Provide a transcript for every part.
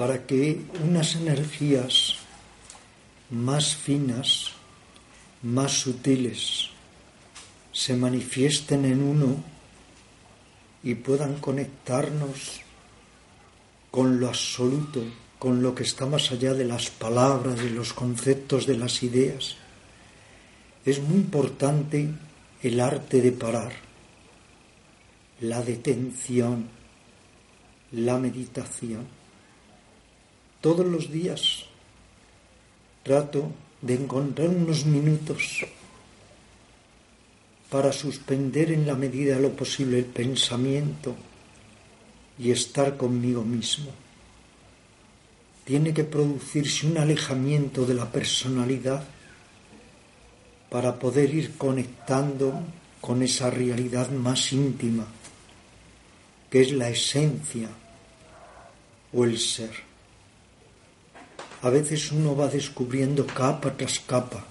para que unas energías más finas, más sutiles, se manifiesten en uno y puedan conectarnos con lo absoluto, con lo que está más allá de las palabras, de los conceptos, de las ideas. Es muy importante el arte de parar, la detención, la meditación. Todos los días trato de encontrar unos minutos para suspender en la medida de lo posible el pensamiento y estar conmigo mismo. Tiene que producirse un alejamiento de la personalidad para poder ir conectando con esa realidad más íntima, que es la esencia o el ser. A veces uno va descubriendo capa tras capa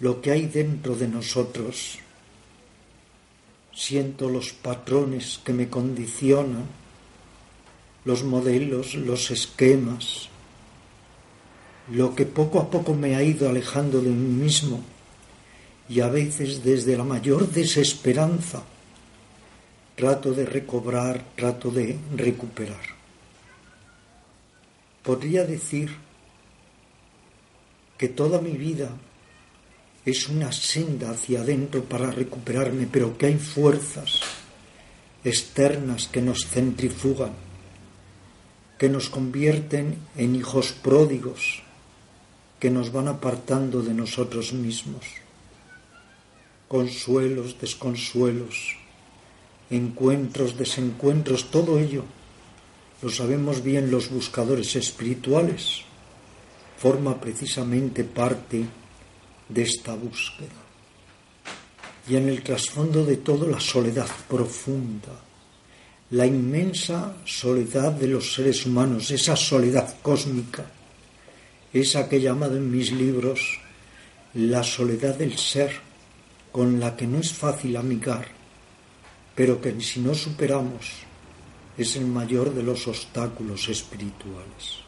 lo que hay dentro de nosotros. Siento los patrones que me condicionan, los modelos, los esquemas, lo que poco a poco me ha ido alejando de mí mismo y a veces desde la mayor desesperanza trato de recobrar, trato de recuperar. Podría decir que toda mi vida es una senda hacia adentro para recuperarme, pero que hay fuerzas externas que nos centrifugan, que nos convierten en hijos pródigos, que nos van apartando de nosotros mismos. Consuelos, desconsuelos, encuentros, desencuentros, todo ello lo sabemos bien los buscadores espirituales, forma precisamente parte de esta búsqueda. Y en el trasfondo de todo la soledad profunda, la inmensa soledad de los seres humanos, esa soledad cósmica, esa que he llamado en mis libros la soledad del ser, con la que no es fácil amigar, pero que si no superamos es el mayor de los obstáculos espirituales.